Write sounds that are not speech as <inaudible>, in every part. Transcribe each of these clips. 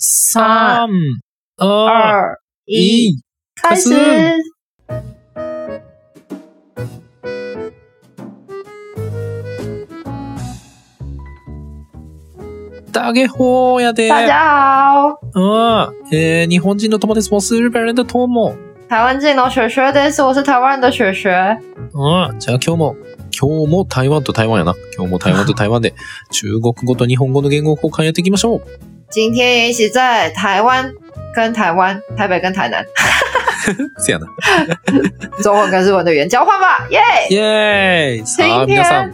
三、二、二一，一，开始。大家好やで。大家好，うん。えー、日本人の友です。もす日本人的友。台湾人の雪雪です。我是台湾的雪雪。うん。じゃあ今日も、今日も台湾と台湾やな。今日も台湾と台湾で、中国語と日本語の言語交換やっていきましょう。今天也一起在台湾跟台湾、台北跟台南，せやな。中文跟日文的语言交换吧，耶！イェーイさあ、皆さん。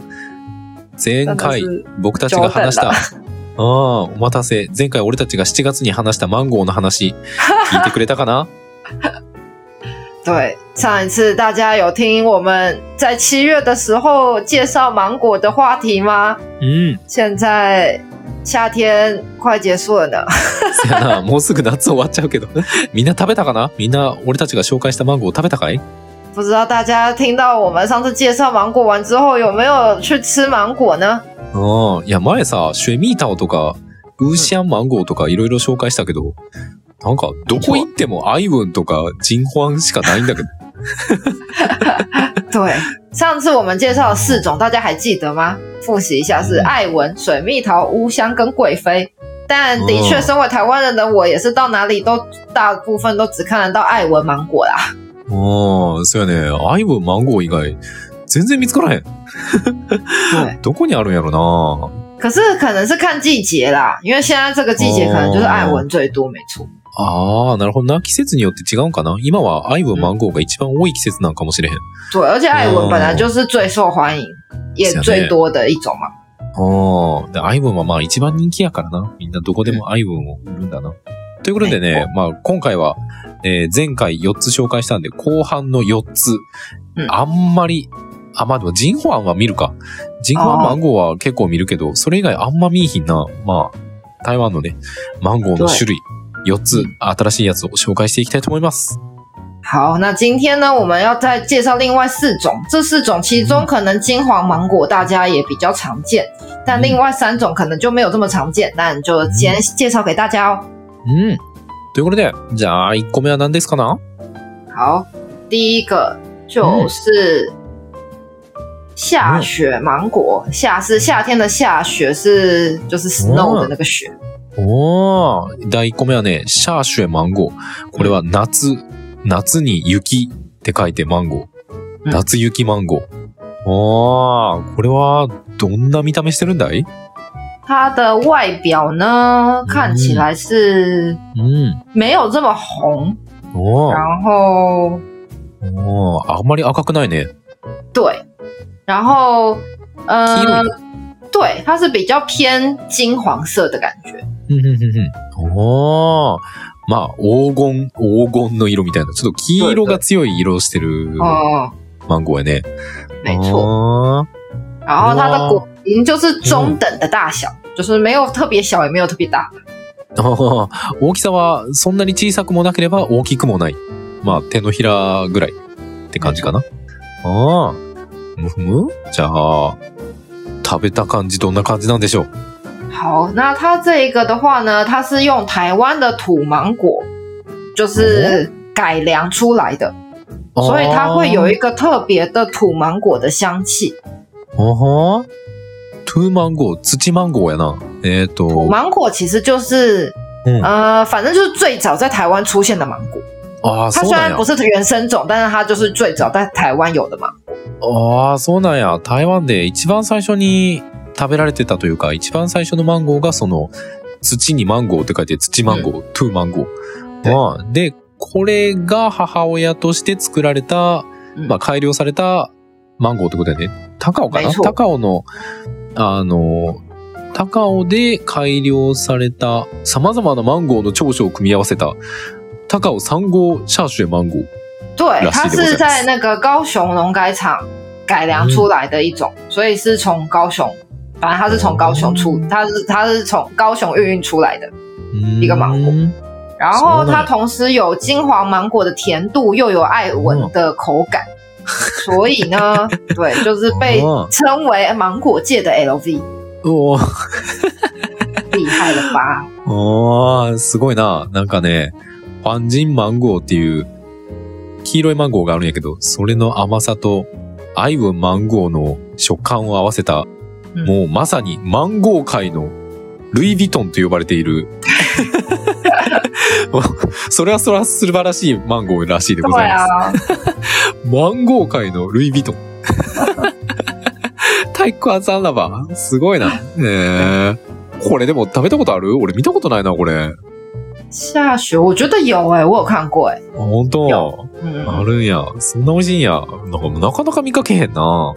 前回僕たちが話した <laughs> ああ、お待たせ。前回俺たちが7月に話したマンゴーの話、<laughs> 聞いてくれたかな？对，上一次大家有听我们在七月的时候介绍芒果的话题吗？うん。现在夏天快结束了呢？<laughs> せやな、もうすぐ夏終わっちゃうけど。<laughs> みんな食べたかな？みんな俺たちが紹介したマンゴー食べたかい？不知道大家听到我们上次介绍芒果完之后，有没有去吃芒果呢？うん。いや、前さ、シュエミータオとか、ウーシャンマンゴーとかいろいろ紹介したけど、なんか、どこ行ってもアイウンとかジンホアンしかないんだけど。<laughs> <laughs> 对，上次我们介绍了四种，大家还记得吗？复习一下是艾文、水蜜桃、乌香跟贵妃。但的确，哦身为台湾人的我，也是到哪里都大部分都只看得到艾文芒果啦。ああ、そうやね。アイウンマンゴー以外、全然見つからへん。<laughs> 对，どこにあるんやろな可是可能是看季节啦，因为现在这个季节可能就是艾文最多，没错。 ああ、なるほどな。季節によって違うんかな今はアイブンマンゴーが一番多い季節なんかもしれへん。对，而且艾文本来就是最受欢迎、也最多的一种嘛。ああ、でアイブンはまあ一番人気やからな。みんなどこでもアイブンを売るんだな。ということでね、まあ今回は、えー前回4つ紹介したんで、後半の4つ。うんあんまり、あ、まあでもジンホアンは見るか。ジンホアンマンゴーは結構見るけど、それ以外あんま見いひんな。まあ、台湾のね、マンゴーの種類、4つ新しいやつを紹介していきたいと思います。好，那今天呢，我们要再介绍另外四种。这四种其中可能金黄芒果大家也比较常见，但另外三种可能就没有这么常见。那你就先介绍给大家哦。うん。ということで、じゃあ1個目は何ですかな？好，第一个就是下雪芒果，夏是夏天的夏，雪是就是 snow 的那个雪。おー、第1個目はね、シャーシュエマンゴー。これは夏、夏に雪って書いてマンゴー。うん夏雪マンゴー。おー、これはどんな見た目してるんだい？它的外表呢，看起来是うん。没有这么红，おー、然後おー、あんまり赤くないね。对，然后呃。对，它是比较偏金黄色的感觉。おー、まあ、黄金、黄金の色みたいな。ちょっと黄色が強い色をしてる哦、マンゴーやね。没错。あ然后它的果形就是中等的大小，就是没有特别小，也没有特别大。ー <laughs> あー大きさはそんなに小さくもなければ大きくもない。まあ、手のひらぐらいって感じかな。ああ。むふむじゃあ、食べた感じどんな感じなんでしょう？好，那它这一个的话呢，它是用台湾的土芒果，就是改良出来的，所以它会有一个特别的土芒果的香气。哦吼，土芒果，土芒果呀呢？哎，土芒果其实就是，嗯、呃，反正就是最早在台湾出现的芒果。啊，它虽然不是原生种，但是它就是最早在台湾有的芒果。哦，そうなんや。台湾的一番最初に。食べられてたというか、一番最初のマンゴーがその、土にマンゴーって書いて土マンゴー、トゥーマンゴー。ああで、これが母親として作られた、うんまあ改良されたマンゴーってことだよね。高尾かな？高尾の、あの、高尾で改良された様々なマンゴーの長所を組み合わせた、高尾三号シャーシュエマンゴー。对，拉它是在那个高雄农改场改良出来的一种，所以是从高雄，反正它是从高雄出，它是它是从高雄运运出来的。一个芒果うん然后它同时有金黄芒果的甜度，又有艾文的口感，所以呢，<laughs> 对，就是被哦称为芒果界的 LV，おー厉厉害了吧？あー、すごいな。なんかね、ファンジンマンゴーっていう黄色いマンゴーがあるんやけど、それの甘さとアイウンマンゴーの食感を合わせた、うんもうまさにマンゴー界のルイ・ヴィトンと呼ばれている。<laughs> それはそれは素晴らしいマンゴーらしいでござ对います。啊，マンゴー界のルイ・ヴィトン。太鼓アザンラバーすごいな。えー、これでも食べたことある？俺見たことないな、これ。下雪我觉得有哎、我有看过哎、あ本当？有嗯，あるんや。そんな美味しいんや。なんかなかなか見かけへんな。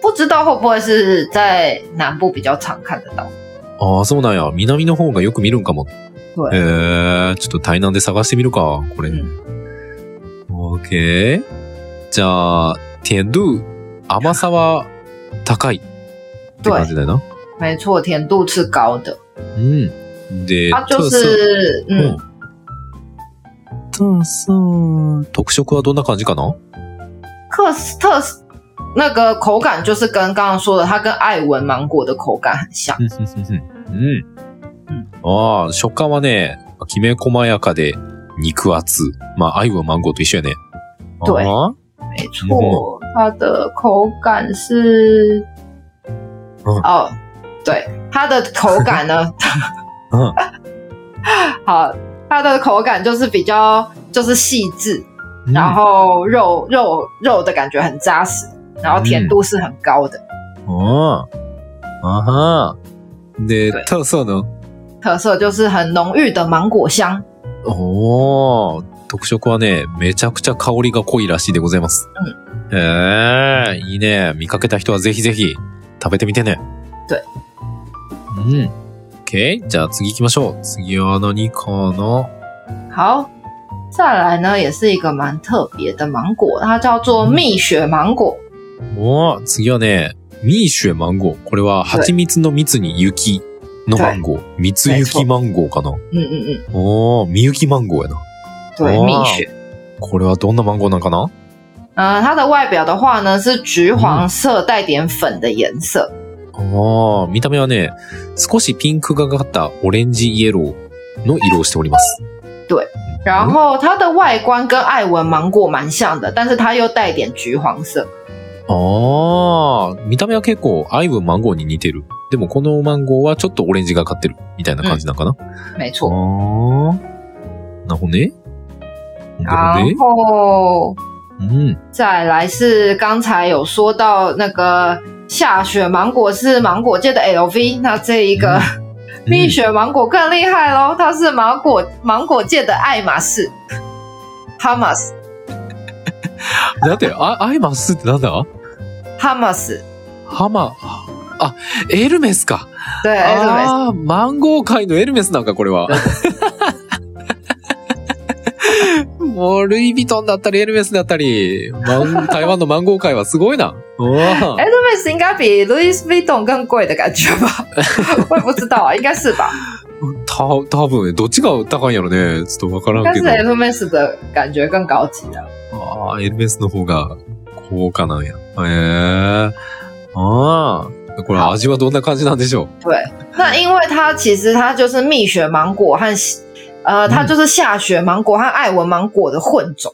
不知道会不会是在南部比较常看得到？ああ、そうなんや。南の方がよく見るんかも。对えー、ちょっと台南で探してみるか、これ。うんオーケー。じゃあ、甜度、甘さは高いって感じだよな。没错，甜度是高的，うん。で、它就是嗯，特色、特色はどんな感じかな？特斯那个口感就是跟刚刚说的，它跟艾文芒果的口感很像。うんふんふんふんうん。ああ、食感はね、きめ細やかで肉厚。まあ、アイはマンゴーと一緒やね。对あ没错，它的口感是，嗯哦，对，它的口感呢，<laughs> ーうん。好，它的口感就是比较就是细致，うん然后肉肉肉的感觉很扎实， 然后甜度是很高的。ああ。あはで对、特色呢？特色就是很浓郁的芒果香。おー、特色はね、めちゃくちゃ香りが濃いらしいでございます。へえ、いいね。見かけた人はぜひぜひ食べてみてね。对。うん。OK? じゃあ次行きましょう。次は何かな？好，再来呢，也是一个蛮特别的芒果，它叫做蜜雪芒果。おー次はね、ミーシュエマンゴー。これは蜂蜜の蜜に雪のマンゴー。蜜雪マンゴーかな。嗯嗯嗯，おー、みゆきマンゴーやな。蜜雪。これはどんなマンゴーなんかな？呃，它的外表的话呢是橘黄色带点粉的颜色。ああ、見た目はね、少しピンクがかったオレンジイエローの色をしております。然后它的外观跟艾文芒果蛮像的，但是它又带点橘黄色。ああ、見た目は結構アイブンマンゴーに似てる。でもこのマンゴーはちょっとオレンジがかってる。みたいな感じなんかな。没错。ああ。なるほどね。なる然ほ后どね。うん。再来是刚才有说到那个下雪芒果是芒果界的 LV，那这一个 <laughs> 蜜雪芒果更厉害喽，它是芒果芒果界的爱马仕。哈马斯，だって、あ、アイマスってなんだ？哈马斯，ハマ、あ、エルメスか。对 e l v ああ、マンゴー界のエルメスなんか、これは。<laughs> もう、ルイ・ヴィトンだったり、エルメスだったり、マン <laughs> 台湾のマンゴー界はすごいな。うわ e l v s 应该比 Louis Vuitton 更贵的感觉吧？我也 <laughs> 不知道啊，应该是吧？た、多分、どっちが高いんやろね。ちょっとわからんけど。e l v s 的感觉更高级的。ああ、エルメスの方が高価なんや。へえ。ああ。これ味はどんな感じなんでしょ对，那因为它其实它就是蜜雪芒果和呃，它就是下雪芒果和艾文芒果的混种，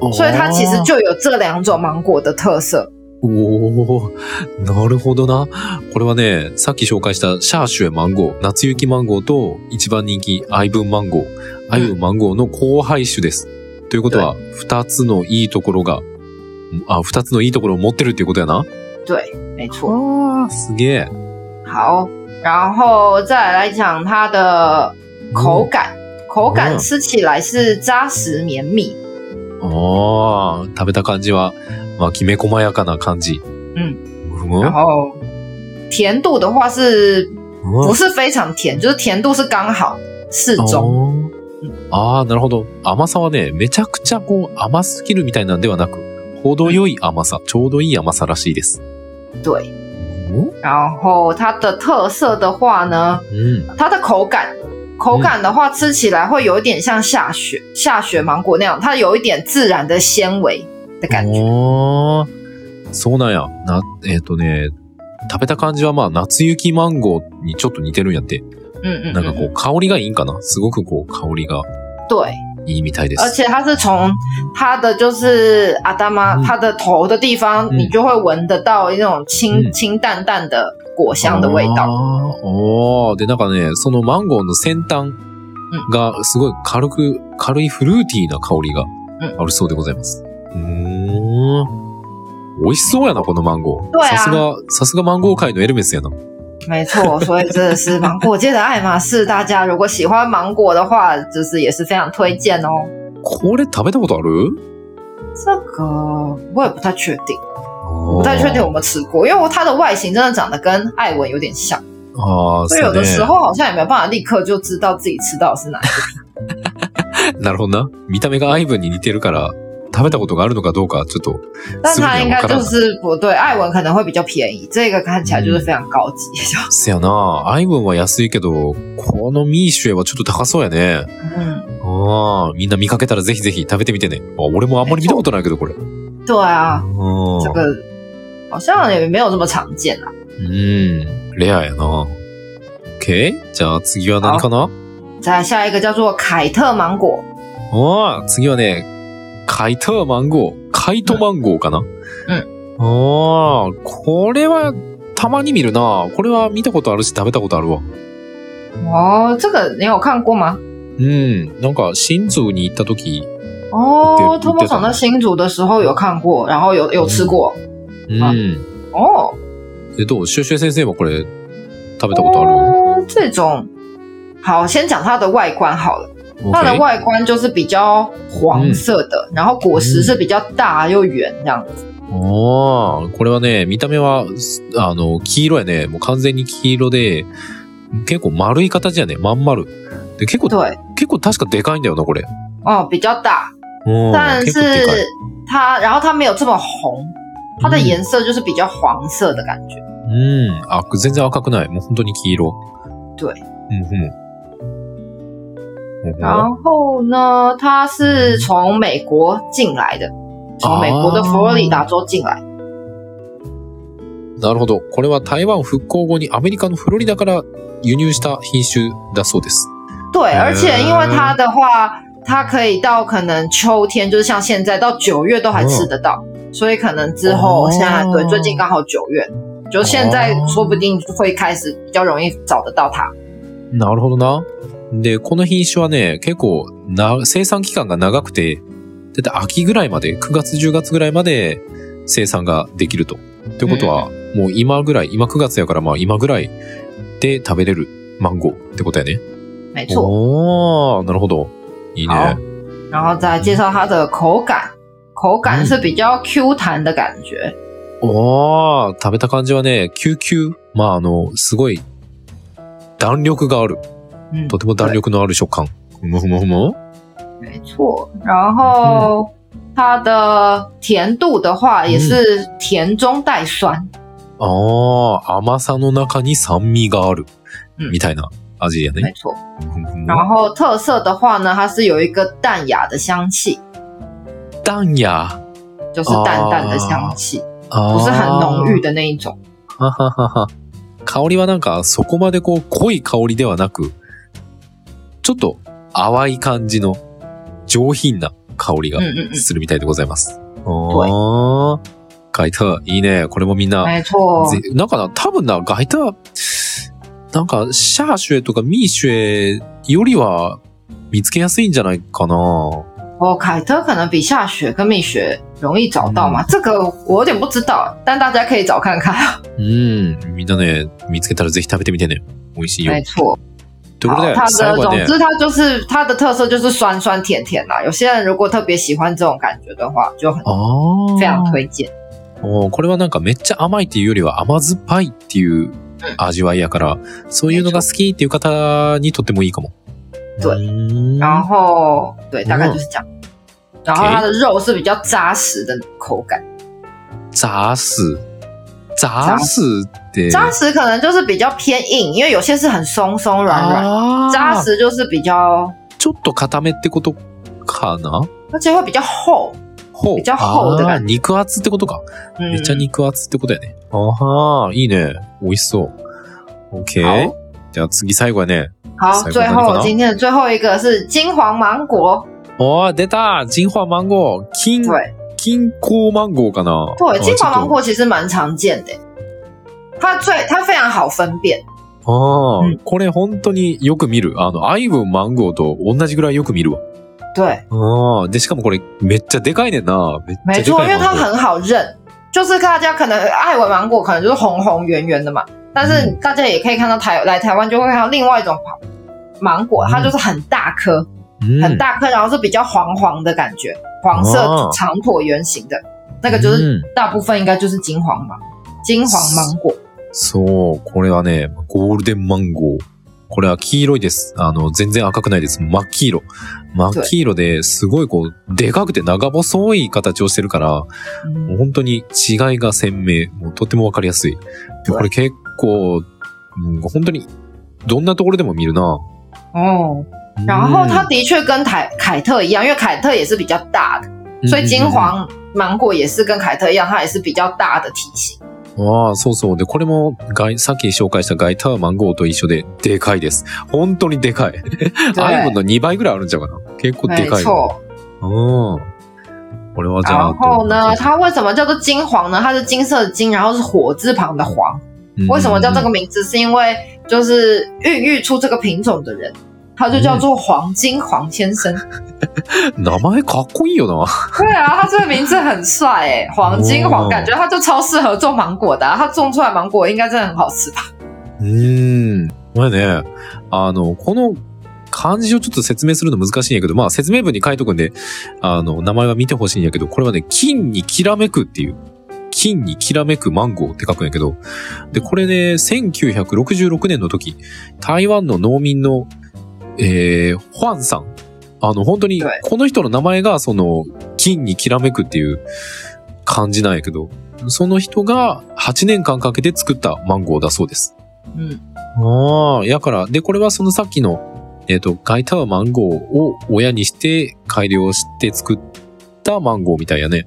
う所以它其实就有这两种芒果的特色。おおなるほどな。これはね、さっき紹介したシャーシュエマンゴー、夏雪マンゴーと一番人気アイブンマンゴー、アイブンマンゴーの交配種です。ということは、二つのいいところが、あ、二つのいいところを持ってるっていうことやな。对，没错。ああ、すげえ。好，然后再来讲它的口感，口感嗯吃起来是扎实绵密。ああ、食べた感じは、まあ、きめ細やかな感じ。嗯うん。然后甜度的话是うん不是非常甜，就是甜度是刚好适中。あーあー、なるほど。甘さはね、めちゃくちゃこう甘すぎるみたいなんではなく、程よい甘さ、ちょうどいい甘さらしいです。对，うん？然后它的特色的话呢，うん。它的口感，口感的话吃起来会有一点像下雪下雪芒果那样，它有一点自然的纤维的感觉。そうなんや。な、えっ、とね、食べた感じはまあ、夏雪マンゴーにちょっと似てるんやって。嗯嗯，嗯なんかこう、香りがいいんかな？すごくこう、香りが对，いいみたいです。而且它是从它的就是阿达妈嗯它的头的地方，嗯你就会闻得到那种清嗯清淡淡的果香的味道。おーで、なんかね、そのマンゴーの先端がすごい軽く、軽いフルーティーな香りがあるそうでございます。うーん。美味しそうやな、このマンゴー。さすが、さすがマンゴー界のエルメスやな。没错，所以这是芒果界的爱马仕。大家如果喜欢芒果的话，就是也是非常推荐哦。これ食べたことある这个我也不太确定，不不太确定有没有吃过，因为它的外形真的长得跟艾文有点像，ああ、所以有そうね。的时候好像也没有办法立刻就知道自己吃到的是哪一个。<laughs> なるほどな。見た目がアイブンに似てるから、 食べたことがあるのかどうか、ちょっと、但它应该就。是不对，艾文可能会比较便宜，这个看起来就是非常高级。せやな。アイブンは安いけど、このミーシュエはちょっと高そうやね。嗯，ああ、みんな見かけたらぜひぜひ食べてみてね。あ俺もあんまり見たことないけど、これ。对啊，うん这个好像也没有这么常见啊。うん。レアやな。OK? じゃあ次は何かな？再来下一个叫做凯特芒果，ああ、次はね、カイトマンゴー。カイトマンゴーかな？うん。ああ、これはたまに見るな。これは見たことあるし食べたことあるわ。哦，这个你有看过吗？うん。なんか、新竹に行った時、哦，对托莫厂在新竹的时候有看过，然后有有吃过。うん。哦，え、どう？シュシュ先生もこれ、食べたことある？哦，这种好，先讲它的外观好了。它的外观就是比较黄色的，然后果实是比较大又圆这样子。ああ、これはね、見た目は、すあの、黄色やね。もう完全に黄色で、結構丸い形やね。まん丸。で、結構、对，結構確かでかいんだよな、これ。哦，比较大，うん但是。它，然后它没有这么红，它的颜色就是比较黄色的感觉。うん。あ、全然赤くない。もう本当に黄色。对。うんうん。然后呢，它是从美国进来的，从美国的佛罗里达州进来。なるほど。これは台湾復興後にアメリカのフロリダから輸入した品種だそうです。对，嗯而且因为它的话，它可以到可能秋天，就是像现在到九月都还吃得到，所以可能之后哦现在对最近刚好九月，就現在哦说不定会开始比较容易找得到它。なるほどな。で、この品種はね、結構な、生産期間が長くて、だいたい秋ぐらいまで、9月10月ぐらいまで生産ができると。ということは、もう今ぐらい、今9月やからまあ今ぐらいで食べれるマンゴーってことやね。没错。おー、なるほど。いい好ね。然后再介绍它的口感，口感嗯是比较 Q 弹的感觉。おー、食べた感じはね、救急。まああの、すごい、弾力がある。嗯，とても弾力のある食感。ふむふむふむ。没错。然后它的甜度的话也是甜中带酸。ああ、甘さの中に酸味がある。うんみたいな味やね。没错。然后特色的话呢，它是有一个淡雅的香气，淡雅？就是淡淡的香气，不是很浓郁。的那一种。はははは。香りはなんかそこまでこう濃い香りではなく、ちょっと淡い感じの上品な香りが嗯嗯嗯，するみたいでございます。ああ。ガイター、いいね。これもみんな。なんかな、多分な、ガイター、なんか、シャーシュエとかミーシュエよりは見つけやすいんじゃないかな。哦，凯特可能比下雪跟蜜雪容易找到嘛？这个我有点不知道，但大家可以找看看。うん。みんなね、見つけたらぜひ食べてみてね。美味しいよ没。错。好，ということで它，的总之它就是它的特色就是酸酸甜甜啦。有些人如果特别喜欢这种感觉的话，就很ああ。非常推荐。おーこれはなんかめっちゃ甘いっていうよりは甘酸っぱいっていう味わいやから、そういうのが好きっていう方にとってもいいかも。对然后对，大概嗯就是这样。然后它的肉是比较扎实的口感，ザース。ザースって。扎实可能就是比较偏硬，因为有些是很松松软软，扎实就是比较，ちょっと固めってことかな？而且会比较厚。厚ってあー感肉厚ってことか。嗯めっちゃ肉厚ってことやね。ああ、いいね。美味しそう。OK 好。じゃあ次最後はね。好，最最后今天的最后一个是金黄芒果。おー、出た金黄マンゴー金、对金黄芒果かな。对，金黄芒果其实蛮常见的，它最它非常好分辨。哦，これ本当によく見るあのアイブンマンゴーと同じぐらいよく見るわ。对。哦あ、でしかもこれめっちゃでかいねな。没错，因为它很好认，就是大家可能爱文芒果可能就是红红圆圆的嘛，但是大家也可以看到台来台湾就会看到另外一种芒果，它就是很大颗，很大颗，然后是比较黄黄的感觉。黄色哦长椭圆形的，那个就是うん大部分应该就是金黄芒，金黄芒果。そう、これはね、ゴールデンマンゴー。これは黄色いです。あの、全然赤くないです。真っ黄色。真っ黄色ですごいこう、でかくて長細い形をしてるから、嗯もう本当に違いが鮮明。もうとてもわかりやすい。でこれ結構、うん本当に、どんなところでも見るな。哦，然后它的确跟凯凯特一样，因为凯特也是比较大的，うん所以金黄芒果也是跟凯特一样，它也是比较大的体型。ああ、そうそう。で、これも、ガイさっき紹介したガイターマンゴーと一緒で、でかいです。本当にでかい。<laughs> アイブンの2倍ぐらいあるんちゃうかな。結構で没かい。错。うん。これはじゃあ。然后呢，它为什么叫做金黄呢？它是金色的金，然后是火字旁的黄。嗯为什么叫这个名字？是因为就是孕育出这个品种的人，他就叫做黄金黄先生。名前かっこいいよな。对啊，他这个名字很帅哎，黄金黄，哦感觉他就超适合种芒果的、啊。他种出来芒果应该真的很好吃吧？うーん。これね、あの、この漢字をちょっと説明するの難しいんやけど、まあ説明文に書いとくんで、あの、名前は見てほしいんやけど、これはね、金にきらめくっていう、金にきらめくマンゴーって書くんやけど、で、これね、1966年の時、台湾の農民の、えー、ファンさん。あの、本当にはい、この人の名前が、その、金にきらめくっていう漢字なんやけど、その人が8年間かけて作ったマンゴーだそうです。嗯，ああ、やから、で、これはそのさっきの、えっ、と、ガイターマンゴーを親にして改良して作ったマンゴーみたいやね。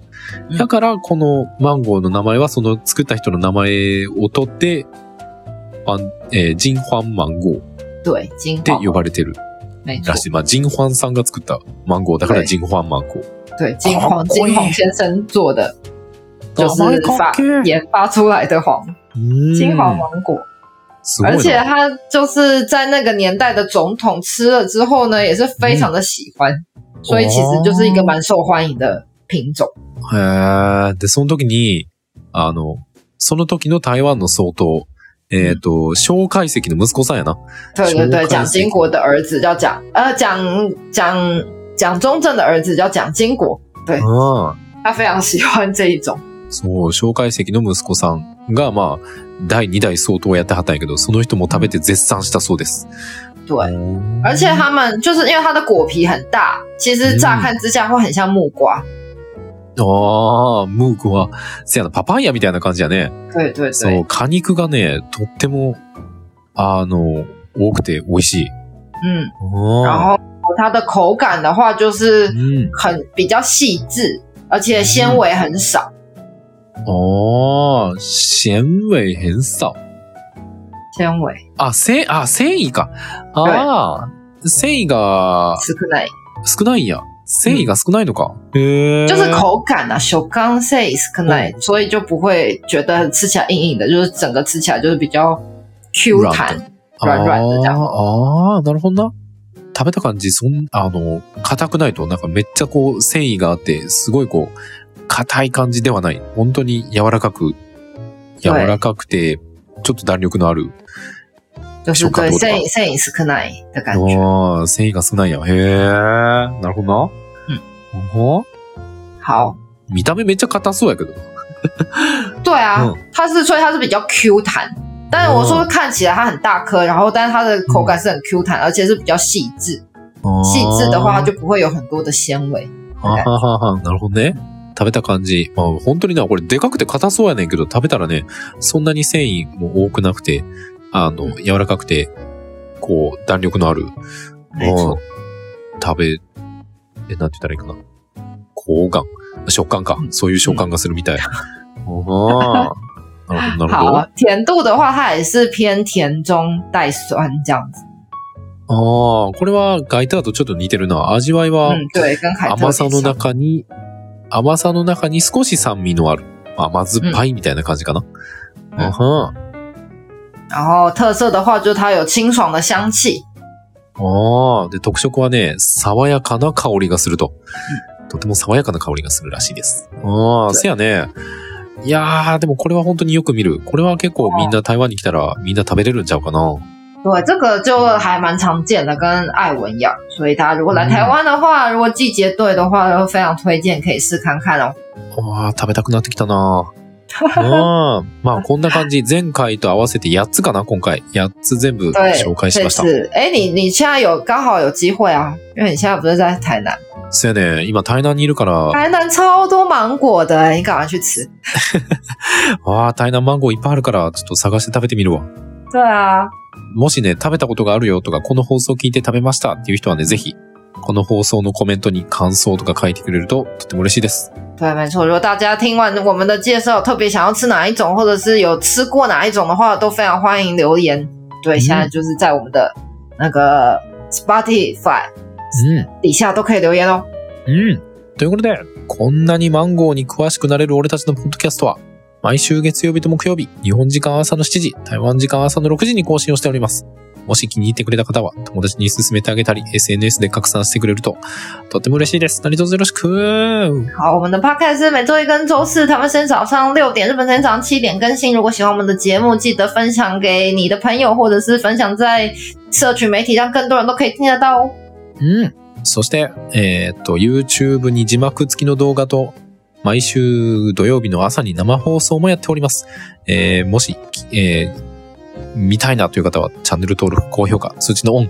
うんだから、このマンゴーの名前はその作った人の名前を取って、ファン、えー、ジンファンマンゴーっ对，金て黄呼ばれてる没错ら，しい。まあ、ジンファンさんが作ったマンゴーだから对ジンファンマンゴー。对，金黄金黄先生做的，就是名前か发っけえ研发出来的黄うん金黄芒果。すごい而且な。他就是在那个年代的总统吃了之后呢，也是非常的喜欢，所以其实就是一个蛮受欢迎的品种。へえ。で、その時に、あの、その時の台湾の総統、えっ、と、蒋介石の息子さんやな。对对对，说蒋经国的儿子叫蒋，呃，蒋蒋蒋中正的儿子叫蒋经国，对ああ。他非常喜欢这一种。そう、蒋介石の息子さんが、まあ、第2代総統をやってはったんやけど、その人も食べて絶賛したそうです。对，而且他们就是因为它的果皮很大，其实乍看之下会很像木瓜。ああ、ムークは、せやな、パパイヤみたいな感じやね。对对そう对，、果肉がね、とっても、あの、多くて美味しい。嗯，然。后它的口感的话，就是うん。很比较细致，而且纤维很少。ああ、鮮味変少。纤维あ、せ、あ、繊維か。ああ、繊維が少ない，少ないんや。繊維が少ないのか？へえ。就是口感啊，手刚 say 少ない，所以就不会觉得吃起来硬硬的，就是整个吃起来就是比较 Q 弹。软々的じゃんあーあー、なるほどな。食べた感じ、そん、あの、硬くないと、なんかめっちゃこう、繊維があって、すごいこう、硬い感じではない。本当に柔らかく、柔らかくて、ちょっと弾力のある。就是对繊維繊維少ない的感觉。ああ、繊維が少ないんや。へえ、なるほどな。うん。ほ好，見た目めっちゃ硬そうやけど。对啊，嗯它是所以它是比较 Q 弹。但是我说看起来它很大颗，然后但是它的口感是很 Q 弹，而且是比较细致。细致的话，它就不会有很多的纤维。あはははなるほどね。食べた感じ。まあ本当にな、これでかくて硬そうやねんけど、食べたらね、そんなに繊維も多くなくて、あの、柔らかくて、こう、弾力のある、うん食べ、え、なんて言ったらいいかな。口感。食感か。そういう食感がするみたい。ああ、な <laughs> なるほど、なるほど。好，甜度的话，它也是偏甜中带酸这样子。ああ、これはガイターとちょっと似てるな。味わいは甘さの中に、甘さの中に少し酸味のある。甘酸っぱいみたいな感じかな。うんあは然后特色的话，就是它有清爽的香气。ああ、で、特色はね、爽やかな香りがすると。とても爽やかな香りがするらしいです。ああ、せやね。いやー、でもこれは本当によく見る。これは結構みんな台湾に来たらみんな食べれるんちゃうかな。对，这个就还蛮常见的，跟艾文一样。所以大家如果来台湾的话，如果季节对的话，都非常推荐可以试看看哦。ああ、食べたくなってきたな。ああ、まあこんな感じ。前回と合わせて8つかな、今回。8つ全部 <laughs> 对，紹介し这ました。次，哎，你你现在有刚好有机会啊，因为你现在不是在台南，そうやね。今台南にいるから、台南超多芒果的，你赶快去吃。<laughs> ああ、台南マンゴーいっぱいあるから、ちょっと探して食べてみるわ。对啊，もしね、食べたことがあるよとか、この放送聞いて食べましたっていう人はね、ぜひ、この放送のコメントに感想とか書いてくれると、とても嬉しいです。对，没错。如果大家听完我们的介绍，特別想要吃哪一种，或者是有吃过哪一种的话，都非常欢迎留言。对，嗯现在就是在我们的那个 Spotify うん。底下都可以留言哦。うん。ということで、こんなにマンゴーに詳しくなれる俺たちのポッドキャストは、毎週月曜日と木曜日、日本時間朝の7時、台湾時間朝の6時に更新をしております。もし気に入ってくれた方は、友達に勧めてあげたり、SNS で拡散してくれると、とても嬉しいです。何卒よろしく好，我们的 podcast 是每周一跟周四，台湾时间早上六点，日本时间早上七点更新。如果喜欢我们的节目，记得分享给你的朋友，或者是分享在社群媒体，让更多人都可以听得到哦。うん。そして、えーっと、YouTube に字幕付きの動画と、毎週土曜日の朝に生放送もやっております。えーもし、えー見たいなという方は、チャンネル登録、高評価、通知のオン。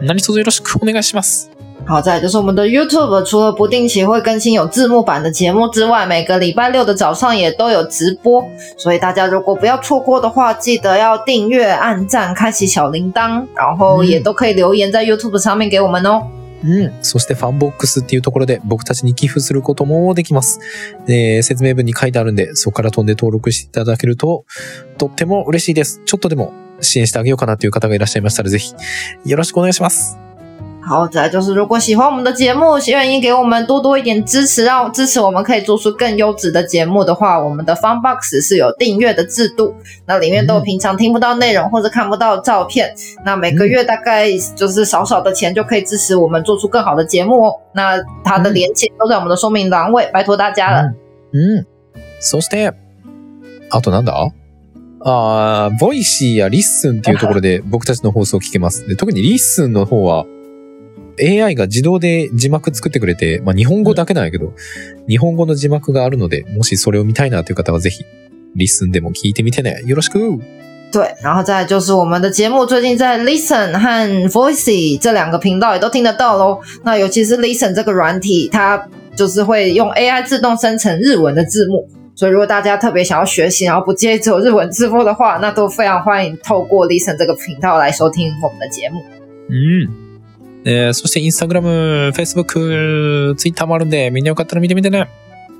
何卒よろしくお願いします。好，再就是我们的 YouTube，除了不定期会更新有字幕版的节目之外，每个礼拜六的早上也都有直播，所以大家如果不要错过的话，记得要订阅、按赞、开启小铃铛，然后也都可以留言在 YouTube 上面给我们哦。うん。そしてファンボックスっていうところで僕たちに寄付することもできます。えー説明文に書いてあるんで、そこから飛んで登録していただけると、とっても嬉しいです。ちょっとでも支援してあげようかなという方がいらっしゃいましたら、ぜひ、よろしくお願いします。好，再来就是如果喜欢我们的节目，愿意给我们多多一点支持，让支持我们可以做出更优质的节目的话，我们的 Fun Box 是有订阅的制度，那里面都有平常听不到内容或者看不到照片，那每个月大概就是少少的钱就可以支持我们做出更好的节目哦。那它的连接都在我们的说明栏位，拜托大家了。うん。そして、あとなんだあー、ボイシーやリッスンっていうところで僕たちの放送を聞けます。で特にリッスンの方は、 AI が自動で字幕作ってくれて、まあ日本語だけなんやけど、日本語の字幕があるので、もしそれを見たいなという方はぜひ、リスンでも聞いてみてね。よろしく对，然后再来就是我们的节目，最近在 Listen 和 Voicy 这两个频道也都听得到喽。那尤其是 Listen 这个软体，它就是会用 AI 自动生成日文的字幕，所以如果大家特别想要学习，然后不介意只有日文字幕的话，那都非常欢迎透过 Listen 这个频道来收听我们的节目。うん。えーそしてインスタグラム、Facebook、Twitter もあるんで、みんなよかったら見てみてね。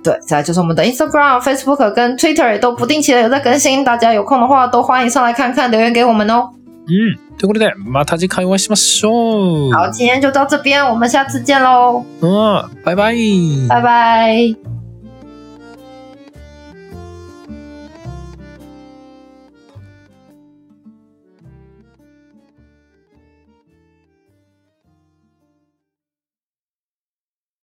对，再来就是我们的 Instagram、Facebook 跟 Twitter 也都不定期的有在更新，大家有空的话都欢迎上来看看，留言给我们哦。うん。ということで、また次回お会いしましょう。好，今天就到这边，我们下次见喽，うん。バイバイ。拜拜。